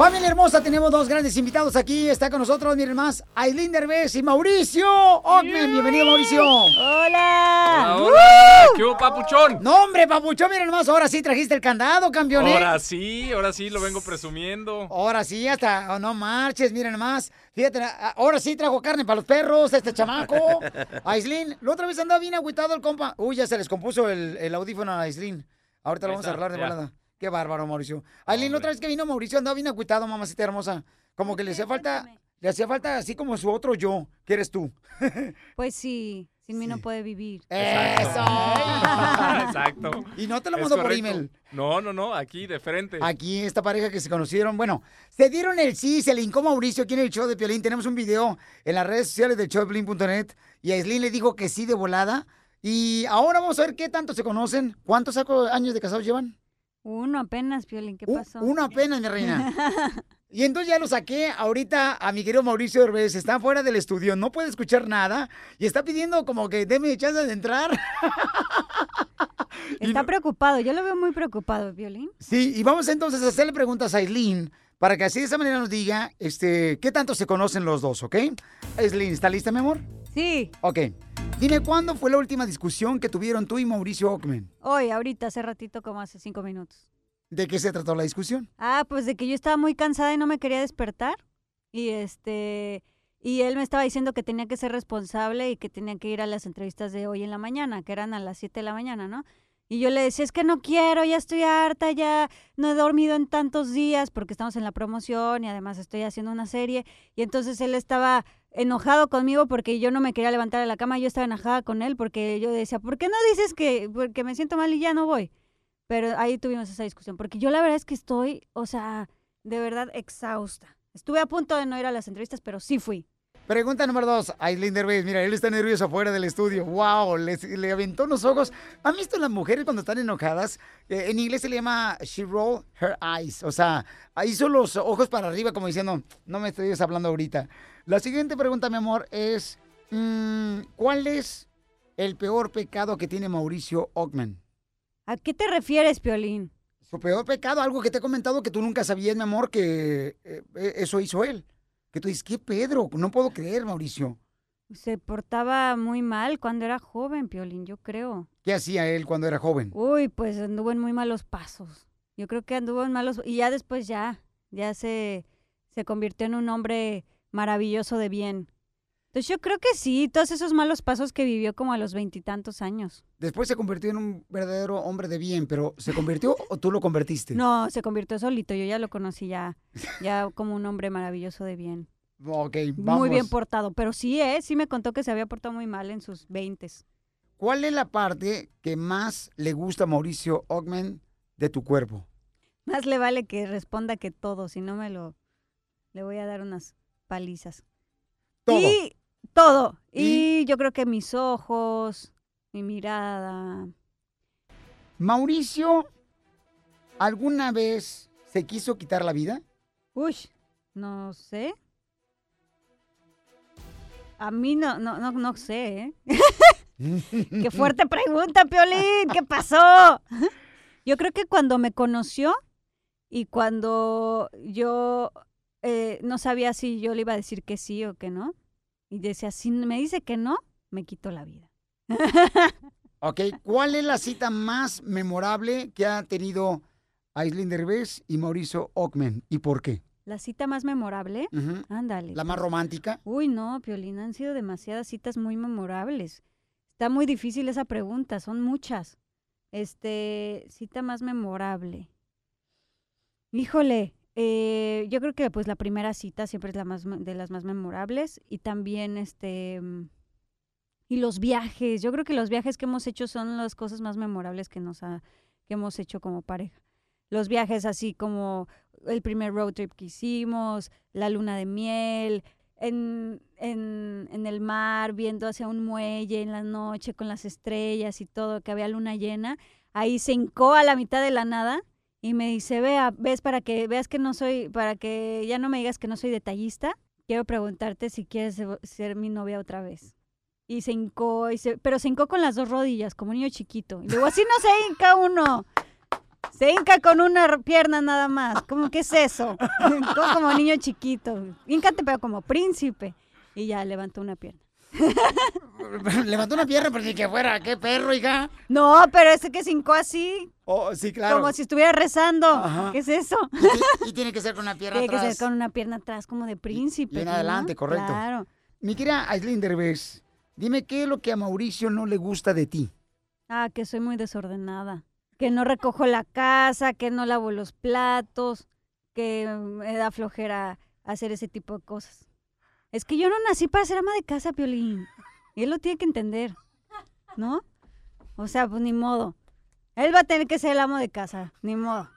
Familia hermosa, tenemos dos grandes invitados aquí. Está con nosotros, miren más, Aileen Derbez y Mauricio Ockman. Bienvenido, Mauricio. Hola. Hola, ¿Qué hubo, papuchón? No, hombre, papuchón, miren más. Ahora sí trajiste el candado, campeón. Ahora sí, ahora sí lo vengo presumiendo. Ahora sí, hasta oh, no marches, miren más. Fíjate, a- ahora sí trajo carne para los perros, este chamaco. Aislin, la otra vez andaba bien agüitado el compa. Uy, ya se les compuso el, el audífono a Aislin. Ahorita lo vamos a arreglar de ya. Qué bárbaro, Mauricio. Aislin, la otra vez que vino Mauricio andaba bien agüitado, mamacita hermosa. Como que le hacía falta, le hacía falta así como su otro yo, que eres tú. Pues sí, sin mí no puede vivir. ¡Eso! Exacto. Y no te lo Es mandó por email. No, no, no, aquí de frente. Aquí esta pareja que se conocieron, bueno, se dieron el sí, se le hincó Mauricio aquí en el show de Piolín. Tenemos un video en las redes sociales del show de Piolín.net y Aislinn le dijo que sí de volada. Y ahora vamos a ver qué tanto se conocen. ¿Cuántos años de casados llevan? Uno apenas, Piolín, ¿qué pasó? Uno apenas, mi reina. Y entonces ya lo saqué ahorita a mi querido Mauricio Herbes. Está fuera del estudio, no puede escuchar nada. Y está pidiendo como que deme chance de entrar. Está preocupado, yo lo veo muy preocupado, Piolín. Sí, y vamos entonces a hacerle preguntas a Aislinn para que así de esa manera nos diga este, qué tanto se conocen los dos, ¿ok? Aislinn, ¿está lista, mi amor? Sí, Ok. Dime cuándo fue la última discusión que tuvieron tú y Mauricio Ockman. hoy, ahorita, hace ratito, como hace cinco minutos. ¿De qué se trató la discusión? Ah, pues de que yo estaba muy cansada y no me quería despertar. Y este, y él me estaba diciendo que tenía que ser responsable y que tenía que ir a las entrevistas de hoy en la mañana, que eran a las 7 de la mañana, ¿no? Y yo le decía, es que no quiero, ya estoy harta, ya no he dormido en tantos días porque estamos en la promoción y además estoy haciendo una serie. Y entonces él estaba enojado conmigo porque yo no me quería levantar de la cama, yo estaba enojada con él porque yo decía, ¿por qué no dices que porque me siento mal y ya no voy? Pero ahí tuvimos esa discusión, porque yo la verdad es que estoy, o sea, de verdad exhausta. Estuve a punto de no ir a las entrevistas, pero sí fui. Pregunta número dos, Aislinn Derbez. Mira, él está nervioso afuera del estudio. ¡Wow! Le, aventó los ojos. ¿Han visto las mujeres cuando están enojadas? Eh, en inglés se le llama she roll her eyes. O sea, hizo los ojos para arriba como diciendo, no me estoy hablando ahorita. La siguiente pregunta, mi amor, es mm, ¿cuál es el peor pecado que tiene Mauricio Ockman? ¿A qué te refieres, Piolín? Su peor pecado, algo que te he comentado que tú nunca sabías, mi amor, que eh, eh, eso hizo él. Que tú dices, ¿qué Pedro? No puedo creer, Mauricio. Se portaba muy mal cuando era joven, Piolín, yo creo. ¿Qué hacía él cuando era joven? Uy, pues anduvo en muy malos pasos. Yo creo que anduvo en malos... Y ya después ya, ya se, se convirtió en un hombre maravilloso de bien. Entonces yo creo que sí, todos esos malos pasos que vivió como a los veintitantos años. Después se convirtió en un verdadero hombre de bien, pero ¿se convirtió o tú lo convertiste? No, se convirtió solito. Yo ya lo conocí ya, ya como un hombre maravilloso de bien. Ok, vamos. Muy bien portado. Pero sí, ¿eh? Sí me contó que se había portado muy mal en sus veintes. ¿Cuál es la parte que más le gusta a Mauricio Ockman de tu cuerpo? Más le vale que responda que todo, si no me lo... Le voy a dar unas palizas. Todo. Y todo. ¿Y? Y yo creo que mis ojos, mi mirada. ¿Mauricio alguna vez se quiso quitar la vida? Uy, no sé. A mí no, no, no, no sé, ¿eh? Qué fuerte pregunta, Piolín. ¿Qué pasó? Yo creo que cuando me conoció y cuando yo eh, no sabía si yo le iba a decir que sí o que no, y decía, si me dice que no, me quito la vida. Ok, ¿cuál es la cita más memorable que ha tenido Aislinn Derbez y Mauricio Ockman? ¿Y por qué? La cita más memorable, ándale. ¿La más romántica? Uy, no, Piolín, han sido demasiadas citas muy memorables. Está muy difícil esa pregunta, son muchas. Este, cita más memorable. Híjole, eh, yo creo que pues la primera cita siempre es la más de las más memorables y también este mm, y los viajes. Yo creo que los viajes que hemos hecho son las cosas más memorables que nos ha, que hemos hecho como pareja. Los viajes así como el primer road trip que hicimos, la luna de miel, en, en, en el mar, viendo hacia un muelle en la noche con las estrellas y todo, que había luna llena. Ahí se hincó a la mitad de la nada y me dice, vea, ves para que veas que no soy, para que ya no me digas que no soy detallista, quiero preguntarte si quieres se- ser mi novia otra vez. Y se hincó, y se- pero se hincó con las dos rodillas, como un niño chiquito. Y luego, así no se hinca uno. Se hinca con una pierna nada más. ¿Cómo que es eso? como, como niño chiquito. Híncate, pero como príncipe. Y ya levantó una pierna. Levantó una pierna para que fuera, qué perro, hija. No, pero ese que se hincó así, Oh, sí, claro. como si estuviera rezando. Ajá. ¿Qué es eso? Y ti- Y tiene que ser con una pierna Tiene que atrás. ser con una pierna atrás, como de príncipe. y en ¿no? adelante, correcto. Claro. Mi querida Aislinn Derbez, dime qué es lo que a Mauricio no le gusta de ti. Ah, que soy muy desordenada. Que no recojo la casa, que no lavo los platos, que me da flojera hacer ese tipo de cosas. Es que yo no nací para ser ama de casa, Piolín. Y él lo tiene que entender, ¿no? O sea, pues ni modo. Él va a tener que ser el amo de casa, ni modo.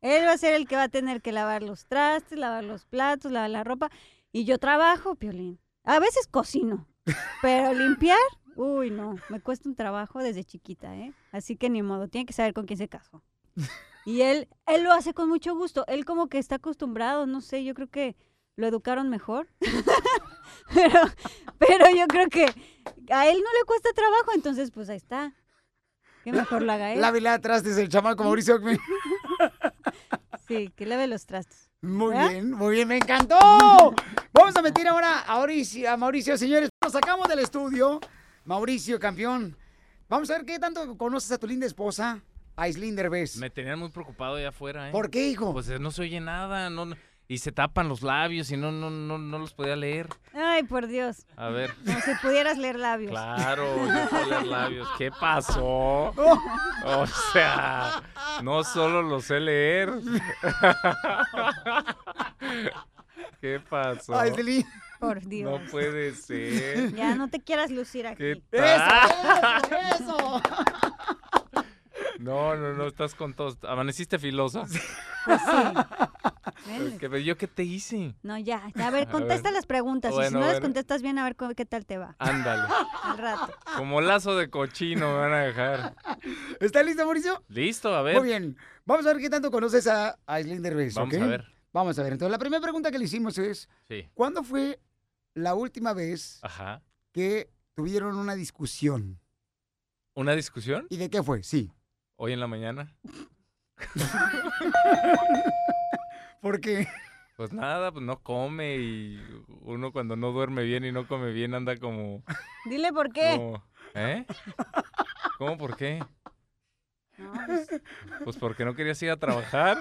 Él va a ser el que va a tener que lavar los trastes, lavar los platos, lavar la ropa. Y yo trabajo, Piolín. A veces cocino, pero limpiar, uy, no, me cuesta un trabajo desde chiquita, ¿eh? Así que ni modo, tiene que saber con quién se casó. Y él, él lo hace con mucho gusto. Él como que está acostumbrado, no sé, yo creo que lo educaron mejor. pero, pero yo creo que a él no le cuesta trabajo, entonces pues ahí está. Que mejor lo haga él. Lávele atrás desde el chamaco Mauricio. Sí, que lave los trastes. Muy ¿Eh? bien, muy bien, me encantó. Vamos a meter ahora a Mauricio, a Mauricio, señores. Lo sacamos del estudio. Mauricio, campeón. Vamos a ver qué tanto conoces a tu linda esposa, Aislinn Derbez. Me tenían muy preocupado allá afuera, ¿eh? ¿Por qué, hijo? Pues eh, no se oye nada, no, no- y se tapan los labios y no, no, no, no los podía leer. Ay, por Dios. A ver. Como si pudieras leer labios. Claro, yo puedo leer labios. ¿Qué pasó? O sea, no solo lo sé leer. ¿Qué pasó? Aislinn. Por Dios. No puede ser. Ya no te quieras lucir aquí. ¿Qué Eso, eso, eso. No, no, no, estás con todos. Amaneciste filosa. Pues sí. Ven. ¿Qué- ¿Yo qué te hice? No, ya, ya, a ver, A contesta ver. las preguntas. y si Bueno, no las contestas bien, a ver cómo- qué tal te va. Ándale. Al rato. Como lazo de cochino me van a dejar. ¿Está listo, Mauricio? Listo, a ver. Muy bien. Vamos a ver qué tanto conoces a Aislinn Derbez, Vamos ¿ok? a ver. Vamos a ver. Entonces, la primera pregunta que le hicimos es, Sí. ¿cuándo fue la última vez Ajá. que tuvieron una discusión? ¿Una discusión? ¿Y de qué fue? Sí. Hoy en la mañana. Porque Pues nada, pues no come y uno cuando no duerme bien y no come bien anda como... Dile por qué. como- ¿Eh? ¿Cómo por qué? No, pues, Pues porque no querías ir a trabajar.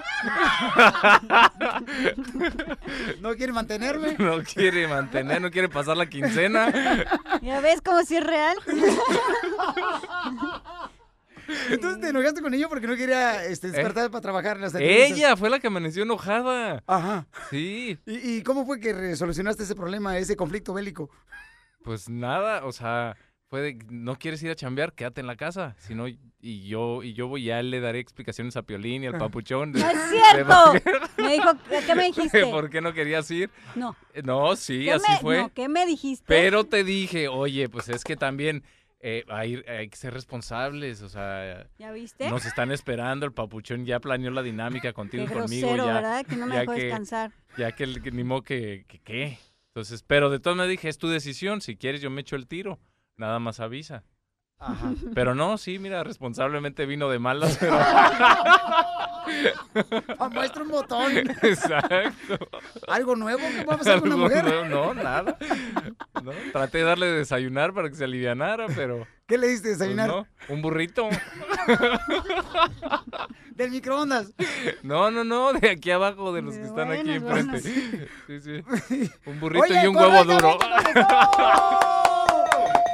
no quiere mantenerme. No quiere mantener, no quiere pasar la quincena. ya ves como si es real. Entonces te enojaste con ella porque no quería este, despertar para trabajar en las. ¿Eh? Ella fue la que amaneció enojada. Ajá. Sí, ¿Y, y cómo fue que resolucionaste ese problema, ese conflicto bélico? pues nada, o sea, fue de, no quieres ir a chambear, quédate en la casa. Si no, y yo, y yo voy, ya le daré explicaciones a Piolín y al papuchón. de- ¡No es cierto! Me dijo, ¿qué me dijiste? ¿Por qué no querías ir? No. Eh, No, sí, ¿Qué así me, fue. no, ¿Qué me dijiste? Pero te dije, oye, pues es que también eh, hay, hay que ser responsables, o sea, ¿Ya viste? nos están esperando, el papuchón ya planeó la dinámica contigo y conmigo, grosero, ya, ¿verdad? Que no me ya dejó que- descansar. ya que, el- que ni modo que, que qué. Entonces, pero de todas maneras dije, es tu decisión, si quieres yo me echo el tiro, nada más avisa. Ajá. Pero no, sí, mira, responsablemente vino de malas, pero... Muestra un botón. Exacto. ¿Algo nuevo que va a pasar con una mujer? nuevo, No, nada. No, traté de darle de desayunar para que se alivianara, pero... ¿Qué le diste de pues, desayunar? no, un burrito. Del microondas. No, no, no, de aquí abajo, de los que están aquí enfrente. Sí, sí. Un burrito Oye, y un huevo duro.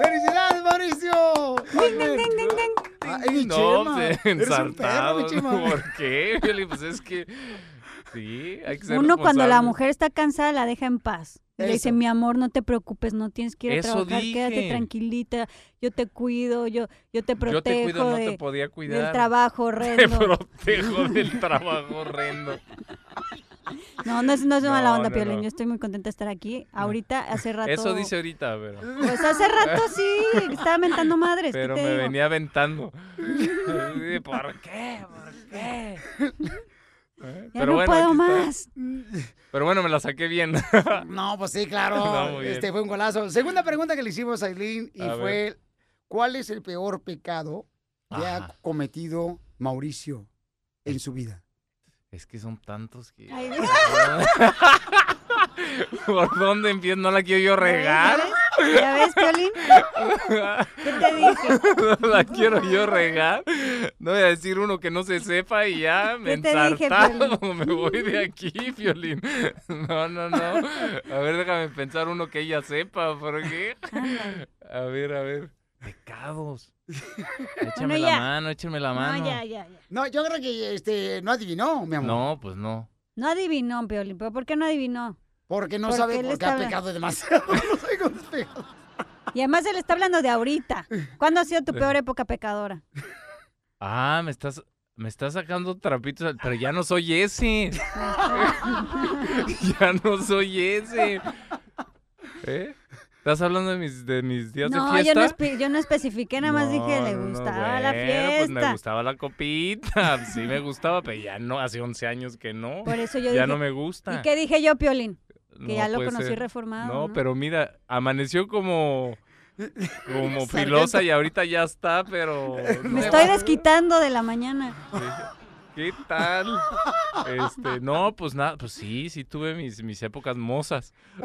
¡Felicidades, Mauricio! Ay, no, Chema, eres un perro, ensartado. mi Chema. ¿Por qué? Pues es que. Sí, hay que ser Uno cuando la mujer está cansada la deja en paz. Y Le dice, Eso. mi amor, no te preocupes, no tienes que ir a Eso trabajar, quédate dije. tranquilita, yo te cuido, yo, yo te protejo Yo te cuido, no de- te podía cuidar. del trabajo Te horrendo. protejo del trabajo horrendo. No, no es, no es de mala No, onda, no, Piolín, no. yo estoy muy contenta de estar aquí. Ahorita, hace rato... Eso dice ahorita, pero. Pues hace rato sí, estaba mentando madres, ¿qué Pero te me digo? venía aventando. ¿Por qué? ¿Por qué? Eh, Ya no puedo aquí está. más. Pero bueno, me la saqué bien. No, pues sí, claro. No, este fue un golazo. Segunda pregunta que le hicimos a Aileen y A fue: ¿Cuál es el peor pecado que ha cometido Mauricio en su vida? Es que son tantos que... Ay, Dios. ¿Por dónde empiezo? No la quiero yo regar. ¿Ya ves, Piolín? ¿Qué te dije? No la quiero yo regar. No voy a decir uno que no se sepa y ya me ¿Qué ensartado. Me voy de aquí, Violín. No, no, no. A ver, déjame pensar uno que ella sepa, porque... Ándale. A ver, a ver. Pecados. Échame Bueno, la mano, échame la mano. No, ya, ya, ya. No, yo creo que este, no adivinó, mi amor. No, pues no. No adivinó, Piolín. ¿Pero por qué no adivinó? Porque no Porque sabe por qué ha pecado demasiado. no sabe. Y además él está hablando de ahorita. ¿Cuándo ha sido tu peor época pecadora? Ah, me estás... Me estás sacando trapitos, pero ya no soy ese. ya no soy ese. ¿Eh? ¿Estás hablando de mis, de mis días No, de yo fiesta? no, espe- yo no especifiqué, nada más dije, le No, no, no, gustaba la bueno, fiesta. Pues me gustaba la copita. Sí me gustaba, pero ya no, hace 11 años que no. Por eso yo ya dije, no me gusta. ¿y qué dije yo, Piolín? Que No ya lo conocí ser. reformado, No, ¿no? pero mira, amaneció como como filosa y ahorita ya está, pero Me no. estoy desquitando de la mañana. ¿Qué tal? Este, no, pues nada, pues sí, sí tuve mis, mis épocas mozas.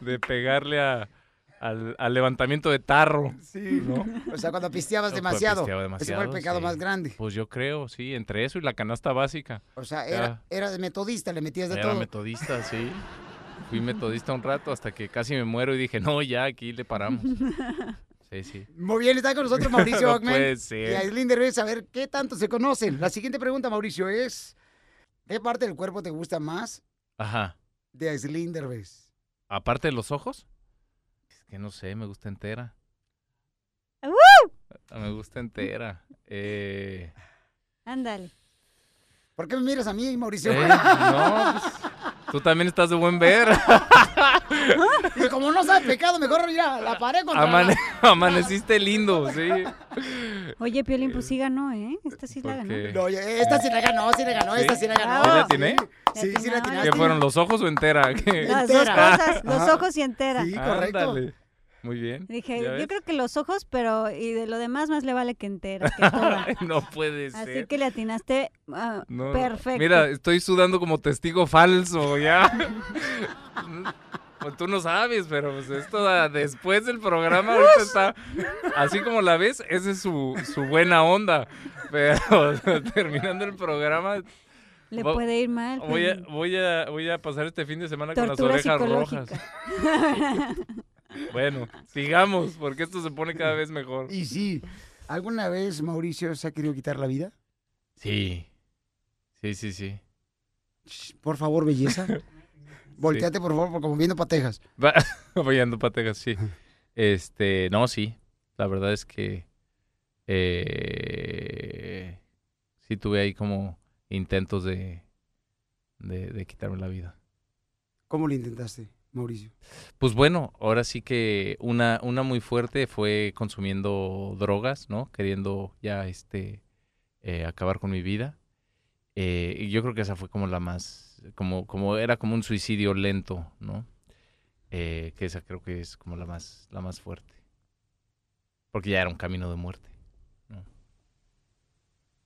de pegarle a, al, al levantamiento de tarro. Sí. ¿No? O sea, cuando pisteabas demasiado. pisteaba Ese fue el demasiado, pecado sí. más grande. Pues yo creo, sí, entre eso y la canasta básica. O sea, era, era de metodista, le metías de Era todo. metodista, sí. Fui metodista un rato hasta que casi me muero y dije, no, ya, aquí le paramos. Sí, sí. Muy bien, está con nosotros Mauricio No Ockman puede y ser. Aislinn Derbez. A ver, ¿qué tanto se conocen? La siguiente pregunta, Mauricio, es... ¿Qué parte del cuerpo te gusta más Ajá. de Aislinn Derbez? Aparte de los ojos, es que no sé, me gusta entera. ¡Uh! Me gusta entera. Eh, Ándale. ¿Por qué me miras a mí, Mauricio? eh, no, pues, tú también estás de buen ver. Y como no sabe pecado, mejor ya la pared contra Amane- la- amaneciste lindo, sí. Oye, Piolín, pues sí ganó, ¿eh? Esta sí la ganó. No, esta sí la ganó, sí la ganó, ¿Sí? esta sí la ganó. ¿Sí la atiné? Sí, sí, sí la atinaste. ¿Qué fueron los ojos o entera? ¿Qué? Las dos cosas, los Ajá. ojos y entera. Sí, correcto. Ándale. Muy bien. Dije, ¿Ya yo creo que los ojos, pero y de lo demás más le vale que entera, que toda. no puede Así ser. que le atinaste ah, No. perfecto. Mira, estoy sudando como testigo falso, ya. Pues tú no sabes, pero pues esto da- después del programa ahorita está así como la ves, esa es su, su buena onda. Pero terminando el programa, le vo- puede ir mal. voy a, voy a, voy a pasar este fin de semana con las orejas rojas. Bueno, sigamos, porque esto se pone cada vez mejor. Y sí, ¿alguna vez Mauricio se ha querido quitar la vida? Sí, sí, sí, sí. Por favor, belleza. Volteate, por favor, como viendo patejas. Vayando pategas, sí. Este, no, sí. La verdad es que eh, sí tuve ahí como intentos de, de, de quitarme la vida. ¿Cómo lo intentaste, Mauricio? Pues bueno, ahora sí que una, una muy fuerte fue consumiendo drogas, ¿no? Queriendo ya este eh, acabar con mi vida. Eh, y yo creo que esa fue como la más, como, como era como un suicidio lento, ¿no? Eh, que esa creo que es como la más, la más fuerte. Porque ya era un camino de muerte.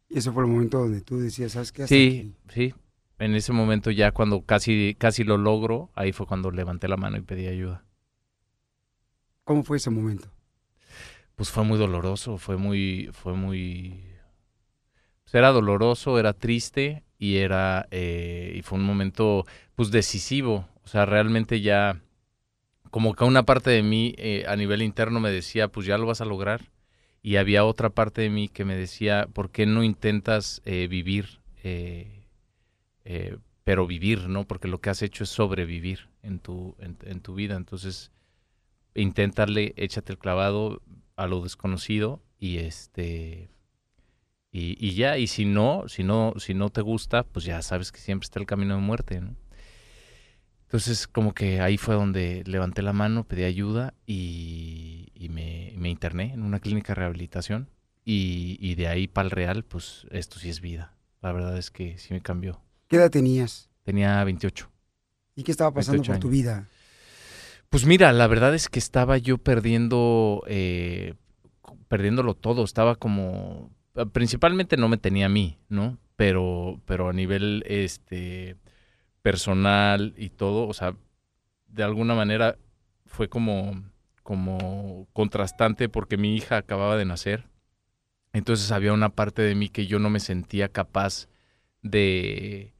Y ese fue el momento donde tú decías, ¿sabes qué? Hasta Sí, aquí. sí. En ese momento ya cuando casi, casi lo logro, ahí fue cuando levanté la mano y pedí ayuda. ¿Cómo fue ese momento? Pues fue muy doloroso, fue muy, fue muy, pues era doloroso, era triste y era, eh, y fue un momento, pues decisivo. O sea, realmente ya, como que una parte de mí eh, a nivel interno me decía, pues ya lo vas a lograr. Y había otra parte de mí que me decía, ¿por qué no intentas eh, vivir? pero vivir, ¿no? Porque lo que has hecho es sobrevivir en tu, en, en tu vida. Entonces, inténtale, échate el clavado a lo desconocido y este y, y ya, y si no, si no, si no te gusta, pues ya sabes que siempre está el camino de muerte, ¿no? Entonces, como que ahí fue donde levanté la mano, pedí ayuda y, y me, me interné en una clínica de rehabilitación. Y, y de ahí para el real, pues esto sí es vida. La verdad es que sí me cambió. ¿Qué edad tenías? Tenía 28. ¿Y qué estaba pasando 28 por tu vida? Pues mira, la verdad es que estaba yo perdiendo, eh, perdiéndolo todo. Estaba como, principalmente no me tenía a mí, ¿no? Pero, pero a nivel este personal y todo, o sea, de alguna manera fue como, como contrastante porque mi hija acababa de nacer. Entonces había una parte de mí que yo no me sentía capaz de,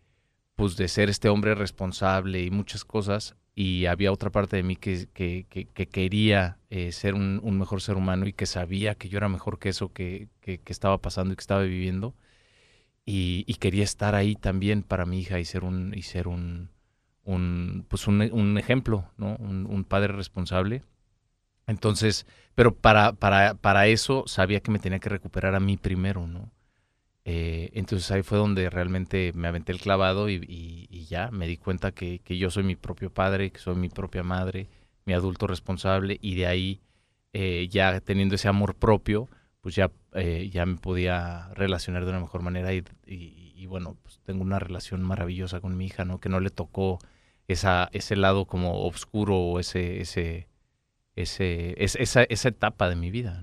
pues, de ser este hombre responsable y muchas cosas. Y había otra parte de mí que, que, que, quería eh, ser un, un, mejor ser humano y que sabía que yo era mejor que eso que, estaba pasando y que estaba viviendo. Y, y, quería estar ahí también para mi hija y ser un, y ser un, un, pues un, un ejemplo, ¿no? Un, padre responsable. Entonces, pero para, para, para eso sabía que me tenía que recuperar a mí primero, ¿no? Eh, entonces ahí fue donde realmente me aventé el clavado y, ya me di cuenta que, yo soy mi propio padre, que soy mi propia madre, mi adulto responsable y de ahí eh, ya teniendo ese amor propio, pues ya, eh, ya me podía relacionar de una mejor manera y, bueno, pues tengo una relación maravillosa con mi hija, ¿no? Que no le tocó esa, ese lado como oscuro o ese, ese, ese, esa, esa etapa de mi vida.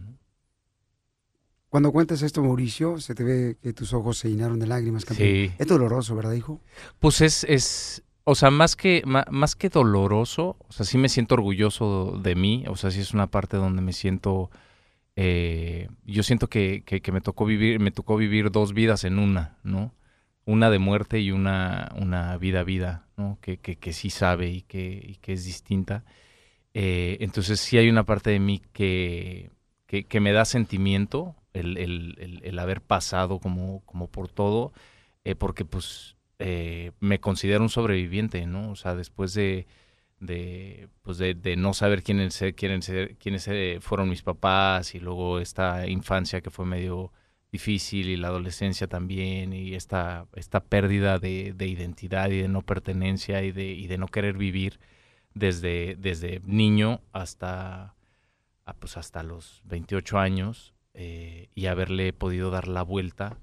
Cuando cuentas esto, Mauricio, se te ve que tus ojos se llenaron de lágrimas. Sí. Es doloroso, ¿verdad, hijo? Pues es, es, o sea, más que, más, que doloroso, o sea, sí me siento orgulloso de mí, o sea, sí es una parte donde me siento, eh, yo siento que, que, que, me tocó vivir, me tocó vivir dos vidas en una, ¿no? una de muerte y una, una vida vida, ¿no? Que, que, que sí sabe y que, y que es distinta. Eh, entonces sí hay una parte de mí que, que, me da sentimiento el, el, el, haber pasado como, como por todo, eh, porque pues eh, me considero un sobreviviente, ¿no? O sea, después de, de, pues de, de no saber quiénes, quiénes, quiénes fueron mis papás y luego esta infancia que fue medio difícil y la adolescencia también y esta, esta pérdida de, identidad y de no pertenencia y de, y de no querer vivir desde, desde niño hasta, ah, pues hasta los 28 años eh, y haberle podido dar la vuelta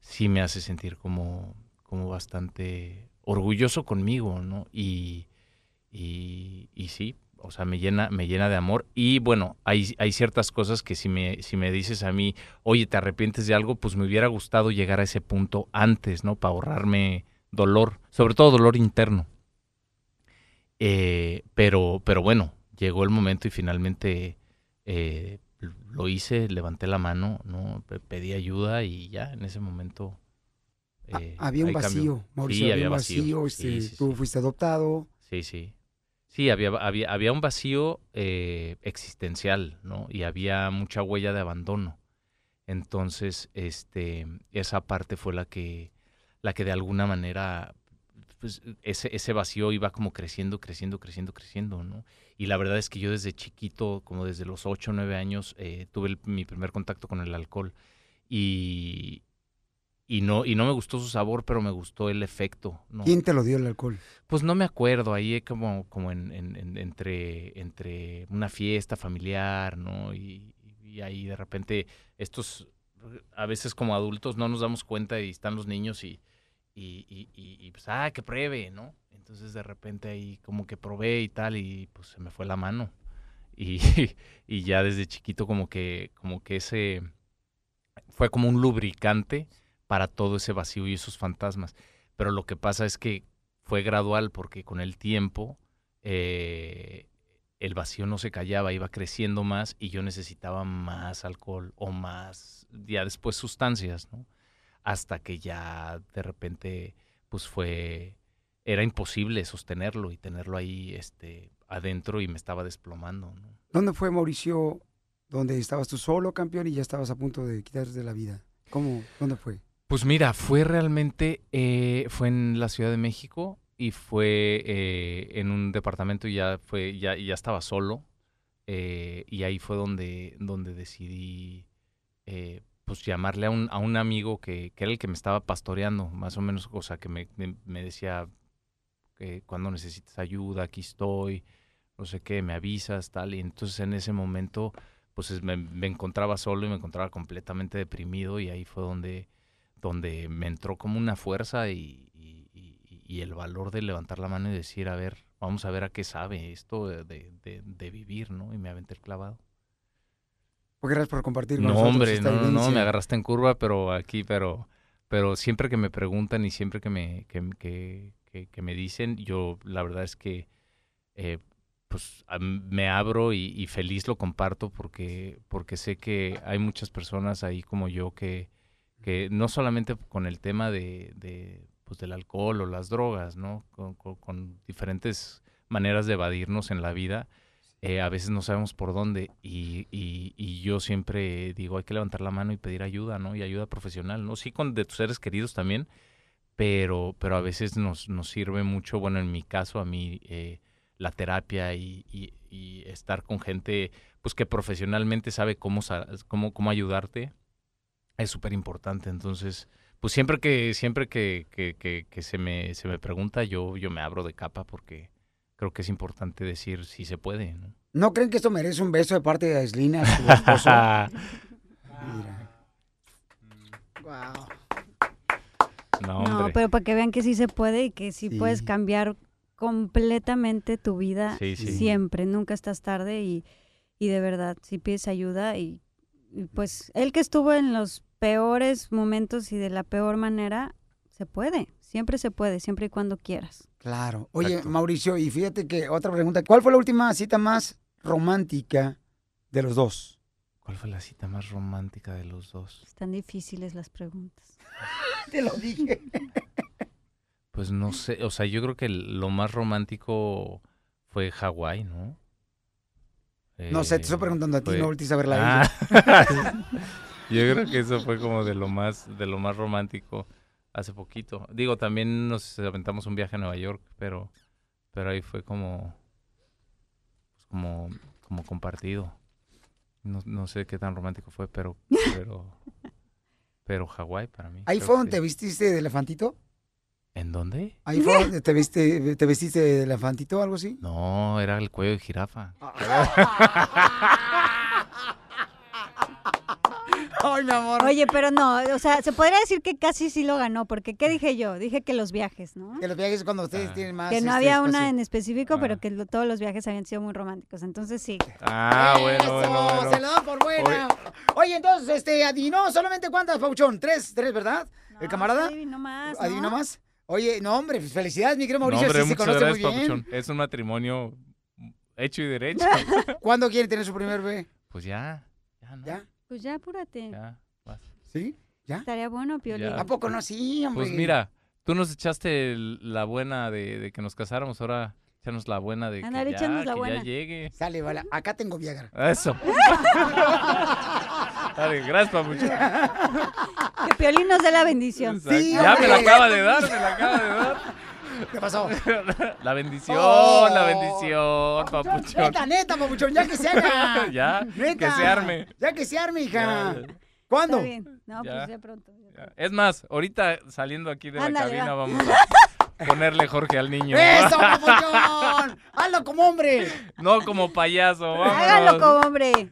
sí me hace sentir como, como bastante orgulloso conmigo, ¿no? Y, y, sí, o sea, me llena, me llena de amor. Y bueno, hay, hay ciertas cosas que si me, si me dices a mí, oye, ¿te arrepientes de algo? Pues me hubiera gustado llegar a ese punto antes, ¿no? Para ahorrarme dolor, sobre todo dolor interno. Eh, pero, pero bueno, llegó el momento y finalmente eh, lo hice, levanté la mano, ¿no? Pedí ayuda y ya en ese momento. Eh, había un vacío, Mauricio, sí, había un vacío. Este, tú fuiste adoptado. Sí, sí. Sí, había, había, había un vacío eh, existencial, ¿no? Y había mucha huella de abandono. Entonces, este, esa parte fue la que, la que de alguna manera, pues, ese, ese vacío iba como creciendo, creciendo, creciendo, creciendo, ¿no? Y la verdad es que yo desde chiquito, como desde los 8 o 9 años, eh, tuve mi primer contacto con el alcohol. Y, y no, y no me gustó su sabor, pero me gustó el efecto. ¿Quién te lo dio el alcohol? Pues no me acuerdo, ahí como, como en, entre, entre una fiesta familiar, ¿no? Y, ahí de repente estos, a veces como adultos no nos damos cuenta y están los niños y, y, y, pues, ah, que pruebe, ¿no? Entonces de repente ahí como que probé y tal y pues se me fue la mano. Y, y ya desde chiquito como que, como que ese, fue como un lubricante para todo ese vacío y esos fantasmas. Pero lo que pasa es que fue gradual porque con el tiempo eh, el vacío no se callaba, iba creciendo más y yo necesitaba más alcohol o más, ya después sustancias, ¿no? Hasta que ya de repente, pues fue, era imposible sostenerlo y tenerlo ahí este, adentro y me estaba desplomando, ¿no? ¿Dónde fue Mauricio, donde estabas tú solo, campeón, y ya estabas a punto de quitarte la vida? ¿Cómo? ¿Dónde fue? Pues mira, fue realmente, eh, fue en la Ciudad de México y fue eh, en un departamento y ya fue, ya, ya estaba solo. Eh, y ahí fue donde, donde decidí pues llamarle a un, a un amigo que, que, era el que me estaba pastoreando, más o menos, o sea, que me, me, decía que cuando necesites ayuda, aquí estoy, no sé qué, me avisas, tal. Y entonces en ese momento, pues me, encontraba solo y me encontraba completamente deprimido y ahí fue donde donde me entró como una fuerza y, el valor de levantar la mano y decir, a ver, vamos a ver a qué sabe esto de, vivir, ¿no? Y me aventé el clavado. Pues gracias por compartir con No, nosotros hombre, esta no, no, me agarraste en curva, pero aquí, pero, pero siempre que me preguntan y siempre que me, que, que- que- que me dicen, yo la verdad es que eh, pues me abro y, y feliz lo comparto porque, porque sé que hay muchas personas ahí como yo que, que no solamente con el tema de, de, pues, del alcohol o las drogas, ¿no? Con, con- con diferentes maneras de evadirnos en la vida, eh, a veces no sabemos por dónde y, y- yo siempre digo hay que levantar la mano y pedir ayuda, ¿no? Y ayuda profesional, ¿no? Sí con de tus seres queridos también, pero, pero a veces nos, nos sirve mucho, bueno, en mi caso a mí eh, la terapia y, y- estar con gente pues que profesionalmente sabe cómo, cómo, cómo ayudarte es súper importante. Entonces, pues siempre que, siempre que- que se, me, se me pregunta, yo, yo me abro de capa porque creo que es importante decir si se puede, ¿no? ¿No creen que esto merece un beso de parte de Aislina, su esposo? Mira. Wow. No, No, pero para que vean que sí se puede y que sí, puedes cambiar completamente tu vida Sí, sí. siempre, nunca estás tarde y, y de verdad, si pides ayuda y, y pues él que estuvo en los peores momentos y de la peor manera, se puede, siempre se puede, siempre y cuando quieras. Claro. Oye, Exacto. Mauricio, y fíjate que otra pregunta. ¿Cuál fue la última cita más romántica de los dos? ¿Cuál fue la cita más romántica de los dos? Están difíciles las preguntas. Te lo dije. Pues no sé, o sea, yo creo que lo más romántico fue Hawái, ¿no? No sé, te estoy Eh, preguntando a ti, fue- no voltees a verla a ella. Ah. yo creo que eso fue como de lo más, de lo más romántico hace poquito. Digo, también nos aventamos un viaje a Nueva York, pero, pero ahí fue como, pues como, como compartido. No, no sé qué tan romántico fue, pero, pero, pero Hawái para mí. ¿Ahí fue donde te vestiste de elefantito? ¿En dónde? ¿Ahí fue donde te, viste, te vestiste de elefantito o algo así? No, era el cuello de jirafa. Ay, mi amor. Oye, pero no, o sea, se podría decir que casi sí lo ganó, porque ¿qué dije yo? Dije que los viajes, ¿no? Que los viajes cuando ustedes Ah. tienen más... Que no este, había una espacio. en específico, pero Ah. que lo- todos los viajes habían sido muy románticos. Entonces sí. Ah, bueno, Eso, bueno, bueno. se lo dan por buena. Oye, entonces, este, adivinó solamente cuántas, Pauchón. Tres, tres, ¿verdad? ¿El camarada? No más. ¿no? ¿Adivinó más? Oye, no, hombre, pues, felicidades, mi querido No, Mauricio, hombre, sí se conoce muy bien. Papuchón. Es un matrimonio hecho y derecho. ¿Cuándo quiere tener su primer bebé? pues ya, ya, ¿no? ¿Ya? Pues ya apúrate. Ya, vas. ¿Sí? ¿Ya? Estaría bueno, Piolín. Ya. ¿A poco no? Sí, hombre. Pues mira, tú nos echaste el- la buena de, de que nos casáramos, ahora échanos la buena de que, ya, échanos la que buena. ya llegue. Sale, vale. Acá tengo Viagra. Eso. Dale, gracias, Papuchón. Que Piolín nos dé la bendición. Sí, ya me la hombre. acaba de dar, me la acaba de dar. ¿Qué pasó? La bendición, Oh. la bendición, Papuchón. Neta, neta, papuchón, ya que se haga. Ya, Neta. que se arme. Ya que se arme, hija. Ya, ¿Cuándo? Está bien. No, Ya. pues ya pronto. ya. Es más, ahorita saliendo aquí de la cabina va. vamos a ponerle Jorge al niño. ¡Eso, papuchón! ¡Hazlo como hombre! No como payaso, vámonos. Hágalo como hombre.